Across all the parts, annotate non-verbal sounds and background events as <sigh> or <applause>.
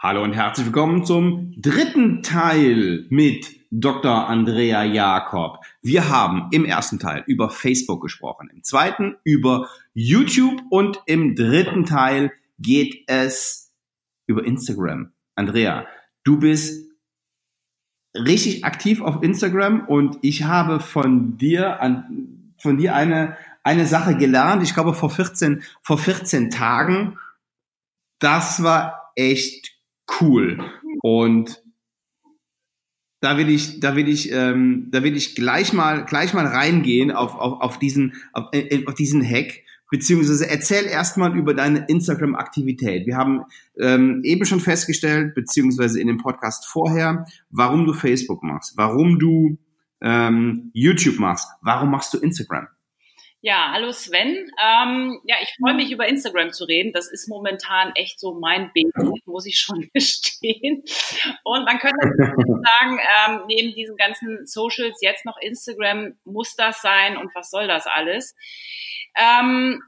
Hallo und herzlich willkommen zum dritten Teil mit Dr. Andrea Jakob. Wir haben im ersten Teil über Facebook gesprochen, im zweiten über YouTube und im dritten Teil geht es über Instagram. Andrea, du bist richtig aktiv auf Instagram und ich habe von dir an, von dir eine, eine Sache gelernt. Ich glaube vor 14, vor 14 Tagen. Das war echt cool. Und da will ich, da will ich, ähm, da will ich gleich mal, gleich mal reingehen auf, auf, auf diesen, auf, äh, auf diesen Hack. Beziehungsweise erzähl erstmal über deine Instagram-Aktivität. Wir haben ähm, eben schon festgestellt, beziehungsweise in dem Podcast vorher, warum du Facebook machst, warum du ähm, YouTube machst, warum machst du Instagram? Ja, hallo Sven. Ähm, ja, ich freue mich über Instagram zu reden. Das ist momentan echt so mein Baby, muss ich schon <laughs> gestehen. Und man könnte <laughs> sagen, ähm, neben diesen ganzen Socials jetzt noch Instagram, muss das sein und was soll das alles? Ähm,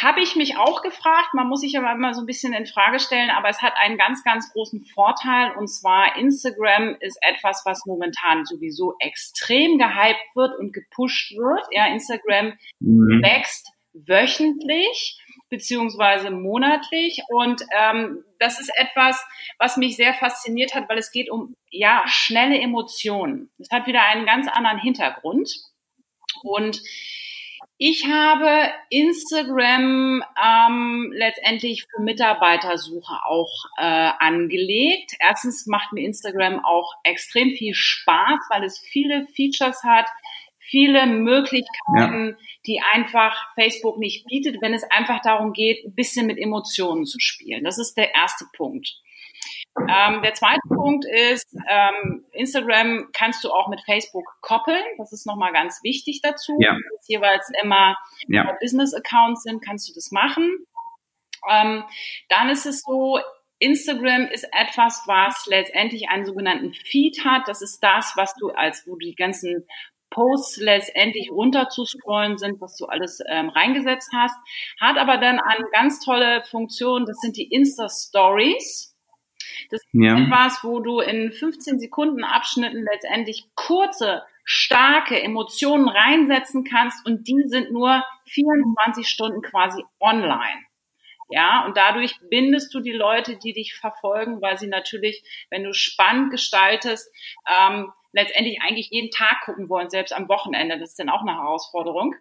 habe ich mich auch gefragt, man muss sich aber immer so ein bisschen in Frage stellen, aber es hat einen ganz, ganz großen Vorteil und zwar Instagram ist etwas, was momentan sowieso extrem gehypt wird und gepusht wird. Ja, Instagram mhm. wächst wöchentlich beziehungsweise monatlich und ähm, das ist etwas, was mich sehr fasziniert hat, weil es geht um ja schnelle Emotionen. Es hat wieder einen ganz anderen Hintergrund und ich habe Instagram ähm, letztendlich für Mitarbeitersuche auch äh, angelegt. Erstens macht mir Instagram auch extrem viel Spaß, weil es viele Features hat, viele Möglichkeiten, ja. die einfach Facebook nicht bietet, wenn es einfach darum geht, ein bisschen mit Emotionen zu spielen. Das ist der erste Punkt. Ähm, der zweite Punkt ist, ähm, Instagram kannst du auch mit Facebook koppeln. Das ist nochmal ganz wichtig dazu. Ja. Wenn es jeweils immer ja. Business-Accounts sind, kannst du das machen. Ähm, dann ist es so, Instagram ist etwas, was letztendlich einen sogenannten Feed hat. Das ist das, was du als, wo die ganzen Posts letztendlich runter zu scrollen sind, was du alles ähm, reingesetzt hast. Hat aber dann eine ganz tolle Funktion, das sind die Insta-Stories. Das ist ja. etwas, wo du in 15 Sekunden Abschnitten letztendlich kurze, starke Emotionen reinsetzen kannst und die sind nur 24 Stunden quasi online. Ja, und dadurch bindest du die Leute, die dich verfolgen, weil sie natürlich, wenn du spannend gestaltest, ähm, letztendlich eigentlich jeden Tag gucken wollen, selbst am Wochenende. Das ist dann auch eine Herausforderung.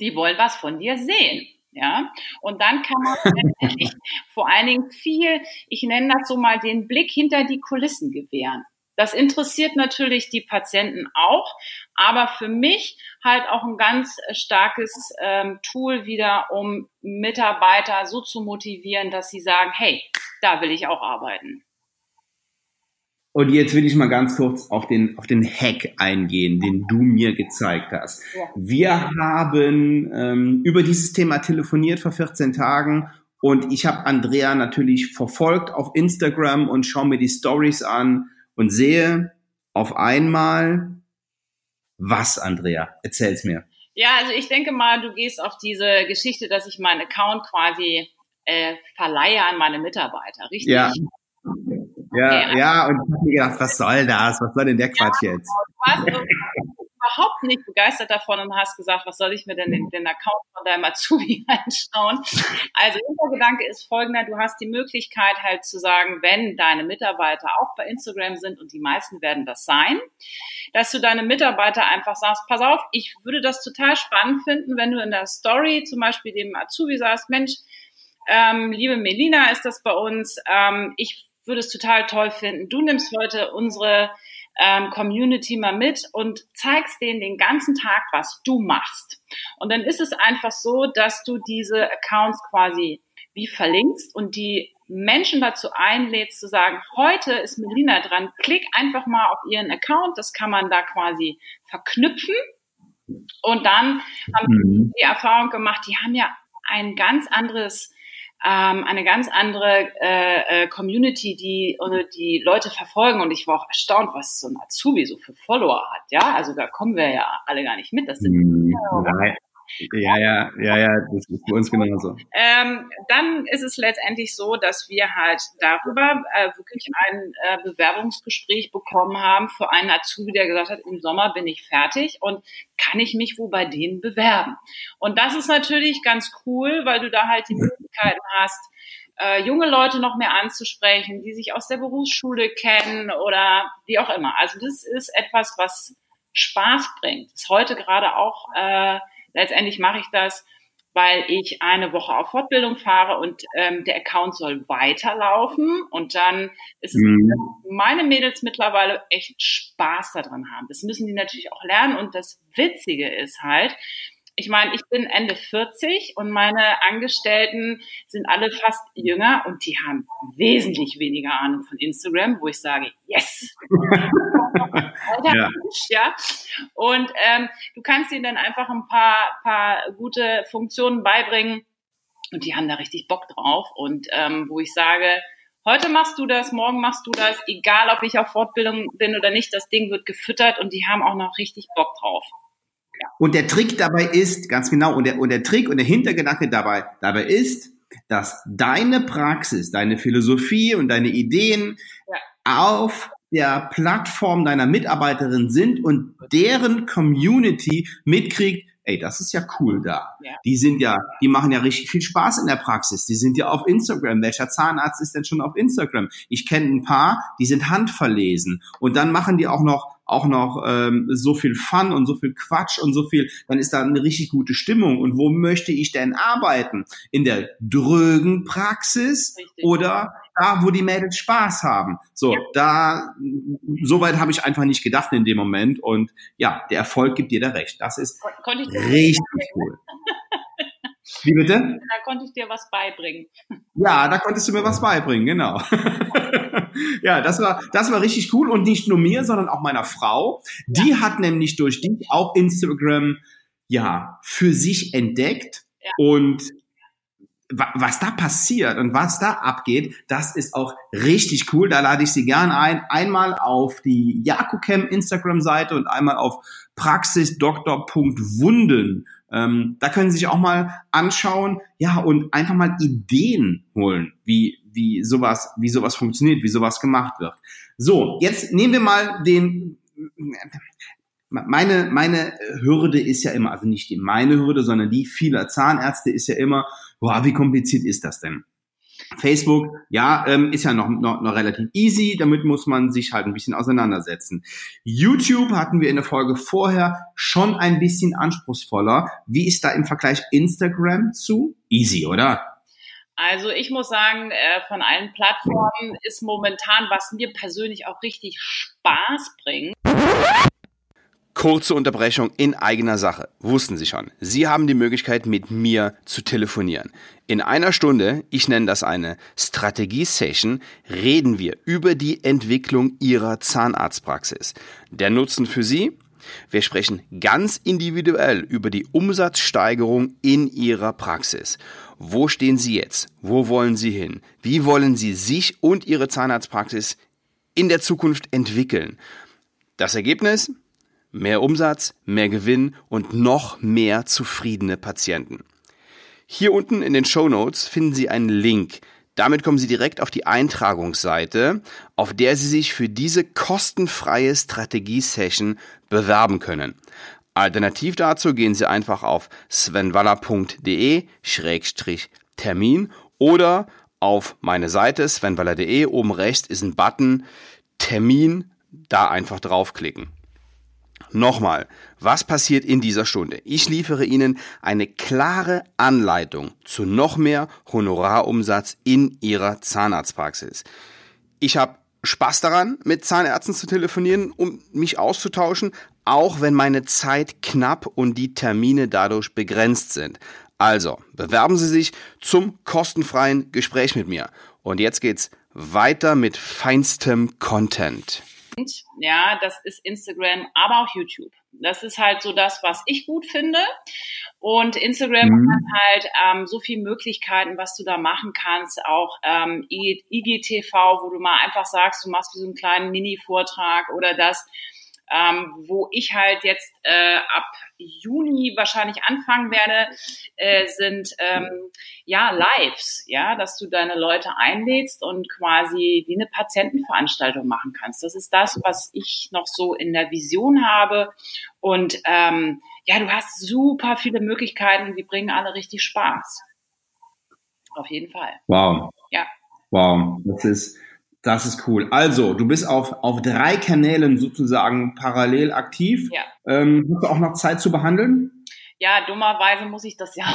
Die wollen was von dir sehen. Ja, und dann kann man letztendlich <laughs> vor allen Dingen viel, ich nenne das so mal den Blick hinter die Kulissen gewähren. Das interessiert natürlich die Patienten auch, aber für mich halt auch ein ganz starkes ähm, Tool wieder, um Mitarbeiter so zu motivieren, dass sie sagen, hey, da will ich auch arbeiten. Und jetzt will ich mal ganz kurz auf den, auf den Hack eingehen, den du mir gezeigt hast. Ja. Wir haben ähm, über dieses Thema telefoniert vor 14 Tagen und ich habe Andrea natürlich verfolgt auf Instagram und schaue mir die Stories an und sehe auf einmal, was, Andrea? Erzähl's mir. Ja, also ich denke mal, du gehst auf diese Geschichte, dass ich meinen Account quasi äh, verleihe an meine Mitarbeiter, richtig? Ja. Ja, okay, ja, und ich habe mir gedacht, was soll das? Was soll denn der Quatsch ja, jetzt? Du warst überhaupt nicht begeistert davon und hast gesagt, was soll ich mir denn den, den Account von deinem Azubi <laughs> anschauen? Also unser Gedanke ist folgender, du hast die Möglichkeit halt zu sagen, wenn deine Mitarbeiter auch bei Instagram sind und die meisten werden das sein, dass du deine Mitarbeiter einfach sagst, pass auf, ich würde das total spannend finden, wenn du in der Story zum Beispiel dem Azubi sagst, Mensch, ähm, liebe Melina ist das bei uns, ähm, ich würde es total toll finden. Du nimmst heute unsere ähm, Community mal mit und zeigst denen den ganzen Tag, was du machst. Und dann ist es einfach so, dass du diese Accounts quasi wie verlinkst und die Menschen dazu einlädst zu sagen, heute ist Melina dran, klick einfach mal auf ihren Account, das kann man da quasi verknüpfen. Und dann haben mhm. die Erfahrung gemacht, die haben ja ein ganz anderes ähm, eine ganz andere äh, äh, Community, die die Leute verfolgen. Und ich war auch erstaunt, was so ein Azubi so für Follower hat. Ja, also da kommen wir ja alle gar nicht mit. Das sind hm, Nein. Ja, ja, ja, ja, das ist bei uns genauso. Ähm, dann ist es letztendlich so, dass wir halt darüber äh, wirklich ein äh, Bewerbungsgespräch bekommen haben für einen Azubi, der gesagt hat, im Sommer bin ich fertig und kann ich mich wo bei denen bewerben? Und das ist natürlich ganz cool, weil du da halt die Möglichkeiten hast, äh, junge Leute noch mehr anzusprechen, die sich aus der Berufsschule kennen oder wie auch immer. Also das ist etwas, was Spaß bringt. Ist heute gerade auch, äh, letztendlich mache ich das, weil ich eine Woche auf Fortbildung fahre und ähm, der Account soll weiterlaufen und dann ist es, mhm. meine Mädels mittlerweile echt Spaß daran haben. Das müssen die natürlich auch lernen und das Witzige ist halt, ich meine, ich bin Ende 40 und meine Angestellten sind alle fast jünger und die haben wesentlich weniger Ahnung von Instagram, wo ich sage, yes! <laughs> Alter, ja. ja. Und ähm, du kannst ihnen dann einfach ein paar, paar gute Funktionen beibringen und die haben da richtig Bock drauf. Und ähm, wo ich sage, heute machst du das, morgen machst du das, egal ob ich auf Fortbildung bin oder nicht, das Ding wird gefüttert und die haben auch noch richtig Bock drauf. Und der Trick dabei ist, ganz genau, und der, und der Trick und der Hintergedanke dabei, dabei ist, dass deine Praxis, deine Philosophie und deine Ideen ja. auf der Plattform deiner Mitarbeiterin sind und deren Community mitkriegt, ey, das ist ja cool da. Ja. Die sind ja, die machen ja richtig viel Spaß in der Praxis. Die sind ja auf Instagram. Welcher Zahnarzt ist denn schon auf Instagram? Ich kenne ein paar, die sind handverlesen. Und dann machen die auch noch auch noch ähm, so viel Fun und so viel Quatsch und so viel, dann ist da eine richtig gute Stimmung. Und wo möchte ich denn arbeiten? In der drögen Praxis richtig. oder da, wo die Mädels Spaß haben? So, ja. da, so weit habe ich einfach nicht gedacht in dem Moment. Und ja, der Erfolg gibt dir da recht. Das ist richtig cool. <laughs> Wie bitte? Da konnte ich dir was beibringen. Ja, da konntest du mir was beibringen, genau. <laughs> ja, das war, das war richtig cool und nicht nur mir, sondern auch meiner Frau. Die ja. hat nämlich durch dich auch Instagram, ja, für sich entdeckt ja. und was da passiert und was da abgeht, das ist auch richtig cool. Da lade ich Sie gern ein. Einmal auf die Jakucam Instagram-Seite und einmal auf praxisdoktor.wunden ähm, da können Sie sich auch mal anschauen, ja, und einfach mal Ideen holen, wie, wie sowas, wie sowas funktioniert, wie sowas gemacht wird. So, jetzt nehmen wir mal den, meine, meine Hürde ist ja immer, also nicht die meine Hürde, sondern die vieler Zahnärzte ist ja immer, boah, wie kompliziert ist das denn? Facebook, ja, ähm, ist ja noch, noch, noch relativ easy, damit muss man sich halt ein bisschen auseinandersetzen. YouTube hatten wir in der Folge vorher schon ein bisschen anspruchsvoller. Wie ist da im Vergleich Instagram zu? Easy, oder? Also ich muss sagen, äh, von allen Plattformen ist momentan, was mir persönlich auch richtig Spaß bringt, Kurze Unterbrechung in eigener Sache. Wussten Sie schon. Sie haben die Möglichkeit, mit mir zu telefonieren. In einer Stunde, ich nenne das eine Strategie-Session, reden wir über die Entwicklung Ihrer Zahnarztpraxis. Der Nutzen für Sie? Wir sprechen ganz individuell über die Umsatzsteigerung in Ihrer Praxis. Wo stehen Sie jetzt? Wo wollen Sie hin? Wie wollen Sie sich und Ihre Zahnarztpraxis in der Zukunft entwickeln? Das Ergebnis? Mehr Umsatz, mehr Gewinn und noch mehr zufriedene Patienten. Hier unten in den Show Notes finden Sie einen Link. Damit kommen Sie direkt auf die Eintragungsseite, auf der Sie sich für diese kostenfreie Strategie-Session bewerben können. Alternativ dazu gehen Sie einfach auf svenwaller.de-termin oder auf meine Seite svenwaller.de. Oben rechts ist ein Button Termin, da einfach draufklicken. Nochmal, was passiert in dieser Stunde? Ich liefere Ihnen eine klare Anleitung zu noch mehr Honorarumsatz in Ihrer Zahnarztpraxis. Ich habe Spaß daran, mit Zahnärzten zu telefonieren, um mich auszutauschen, auch wenn meine Zeit knapp und die Termine dadurch begrenzt sind. Also, bewerben Sie sich zum kostenfreien Gespräch mit mir. Und jetzt geht's weiter mit feinstem Content. Ja, das ist Instagram, aber auch YouTube. Das ist halt so das, was ich gut finde. Und Instagram mhm. hat halt ähm, so viele Möglichkeiten, was du da machen kannst. Auch ähm, IGTV, wo du mal einfach sagst, du machst wie so einen kleinen Mini-Vortrag oder das. Ähm, wo ich halt jetzt äh, ab Juni wahrscheinlich anfangen werde, äh, sind ähm, ja Lives, ja, dass du deine Leute einlädst und quasi wie eine Patientenveranstaltung machen kannst. Das ist das, was ich noch so in der Vision habe. Und ähm, ja, du hast super viele Möglichkeiten, die bringen alle richtig Spaß. Auf jeden Fall. Wow. Ja. Wow, das ist das ist cool. Also, du bist auf, auf drei Kanälen sozusagen parallel aktiv. Ja. Ähm, hast du auch noch Zeit zu behandeln? Ja, dummerweise muss ich das ja. <laughs>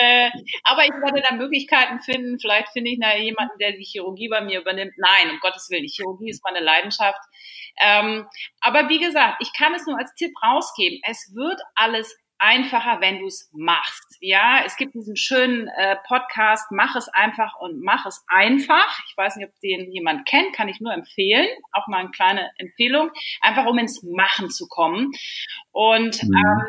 äh, aber ich werde da Möglichkeiten finden. Vielleicht finde ich da jemanden, der die Chirurgie bei mir übernimmt. Nein, um Gottes Willen, die Chirurgie ist meine Leidenschaft. Ähm, aber wie gesagt, ich kann es nur als Tipp rausgeben. Es wird alles einfacher, wenn du es machst. Ja, es gibt diesen schönen äh, Podcast, mach es einfach und mach es einfach. Ich weiß nicht, ob den jemand kennt, kann ich nur empfehlen. Auch mal eine kleine Empfehlung, einfach um ins Machen zu kommen. Und mhm. ähm,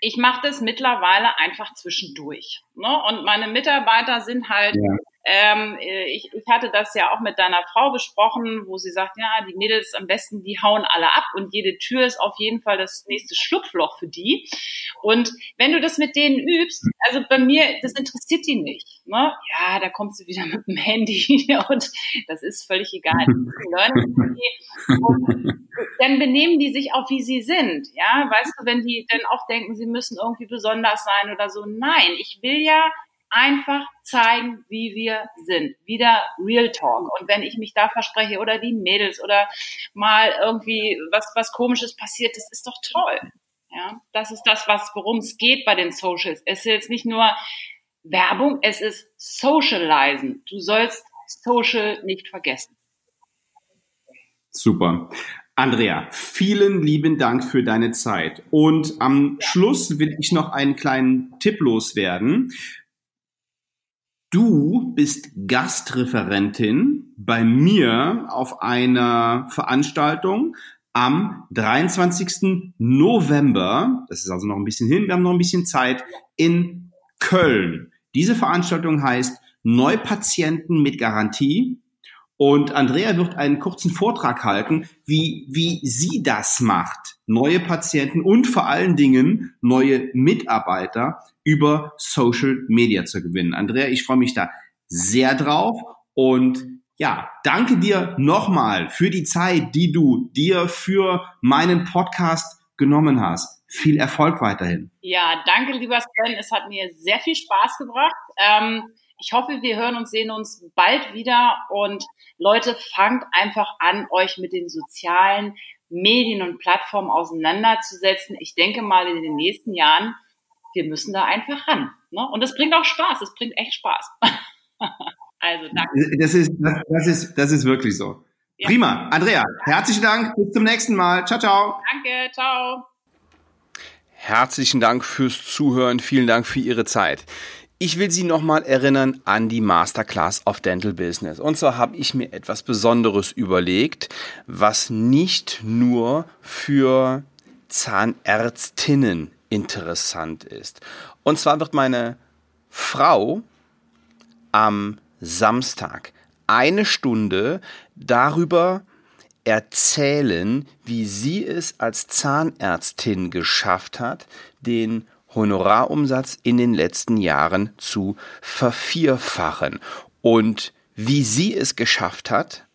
ich mache das mittlerweile einfach zwischendurch. Ne? Und meine Mitarbeiter sind halt ja. Ähm, äh, ich, ich hatte das ja auch mit deiner Frau besprochen, wo sie sagt, ja, die Mädels am besten, die hauen alle ab und jede Tür ist auf jeden Fall das nächste Schlupfloch für die. Und wenn du das mit denen übst, also bei mir, das interessiert die nicht. Ne? Ja, da kommst du wieder <laughs> mit dem Handy und das ist völlig egal. <laughs> dann benehmen die sich auch, wie sie sind. Ja, weißt du, wenn die dann auch denken, sie müssen irgendwie besonders sein oder so. Nein, ich will ja einfach zeigen, wie wir sind. Wieder Real Talk. Und wenn ich mich da verspreche oder die Mädels oder mal irgendwie was, was komisches passiert, das ist doch toll. Ja, das ist das, was, worum es geht bei den Socials. Es ist jetzt nicht nur Werbung, es ist Socializen. Du sollst Social nicht vergessen. Super. Andrea, vielen lieben Dank für deine Zeit. Und am Schluss will ich noch einen kleinen Tipp loswerden. Du bist Gastreferentin bei mir auf einer Veranstaltung am 23. November. Das ist also noch ein bisschen hin. Wir haben noch ein bisschen Zeit in Köln. Diese Veranstaltung heißt Neupatienten mit Garantie. Und Andrea wird einen kurzen Vortrag halten, wie, wie sie das macht. Neue Patienten und vor allen Dingen neue Mitarbeiter über Social Media zu gewinnen. Andrea, ich freue mich da sehr drauf und ja, danke dir nochmal für die Zeit, die du dir für meinen Podcast genommen hast. Viel Erfolg weiterhin. Ja, danke, lieber Sven. Es hat mir sehr viel Spaß gebracht. Ähm, ich hoffe, wir hören und sehen uns bald wieder. Und Leute, fangt einfach an, euch mit den sozialen Medien und Plattformen auseinanderzusetzen. Ich denke mal, in den nächsten Jahren wir müssen da einfach ran. Ne? Und es bringt auch Spaß, es bringt echt Spaß. <laughs> also danke. Das ist, das, das, ist, das ist wirklich so. Ja. Prima. Andrea, herzlichen Dank. Bis zum nächsten Mal. Ciao, ciao. Danke, ciao. Herzlichen Dank fürs Zuhören. Vielen Dank für Ihre Zeit. Ich will Sie nochmal erinnern an die Masterclass of Dental Business. Und zwar habe ich mir etwas Besonderes überlegt, was nicht nur für Zahnärztinnen interessant ist. Und zwar wird meine Frau am Samstag eine Stunde darüber erzählen, wie sie es als Zahnärztin geschafft hat, den Honorarumsatz in den letzten Jahren zu vervierfachen und wie sie es geschafft hat,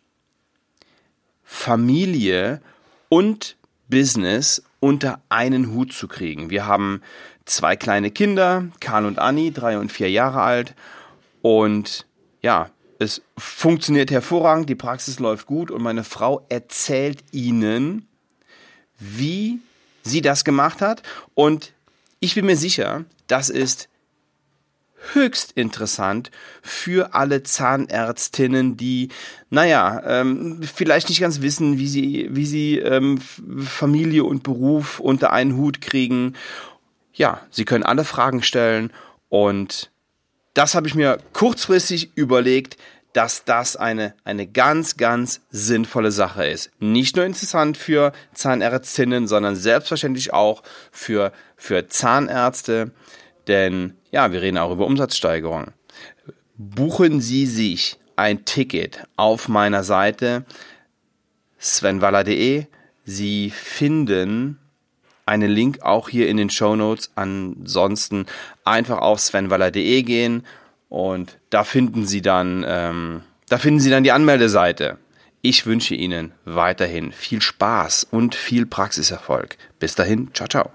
Familie und Business unter einen Hut zu kriegen. Wir haben zwei kleine Kinder, Karl und Anni, drei und vier Jahre alt. Und ja, es funktioniert hervorragend, die Praxis läuft gut und meine Frau erzählt ihnen, wie sie das gemacht hat. Und ich bin mir sicher, das ist höchst interessant für alle Zahnärztinnen, die, naja, ähm, vielleicht nicht ganz wissen, wie sie, wie sie ähm, Familie und Beruf unter einen Hut kriegen. Ja, sie können alle Fragen stellen und das habe ich mir kurzfristig überlegt, dass das eine, eine ganz, ganz sinnvolle Sache ist. Nicht nur interessant für Zahnärztinnen, sondern selbstverständlich auch für, für Zahnärzte, denn ja, wir reden auch über Umsatzsteigerung. Buchen Sie sich ein Ticket auf meiner Seite svenwaller.de. Sie finden einen Link auch hier in den Show Notes. Ansonsten einfach auf svenwaller.de gehen und da finden Sie dann, ähm, da finden Sie dann die Anmeldeseite. Ich wünsche Ihnen weiterhin viel Spaß und viel Praxiserfolg. Bis dahin, ciao, ciao.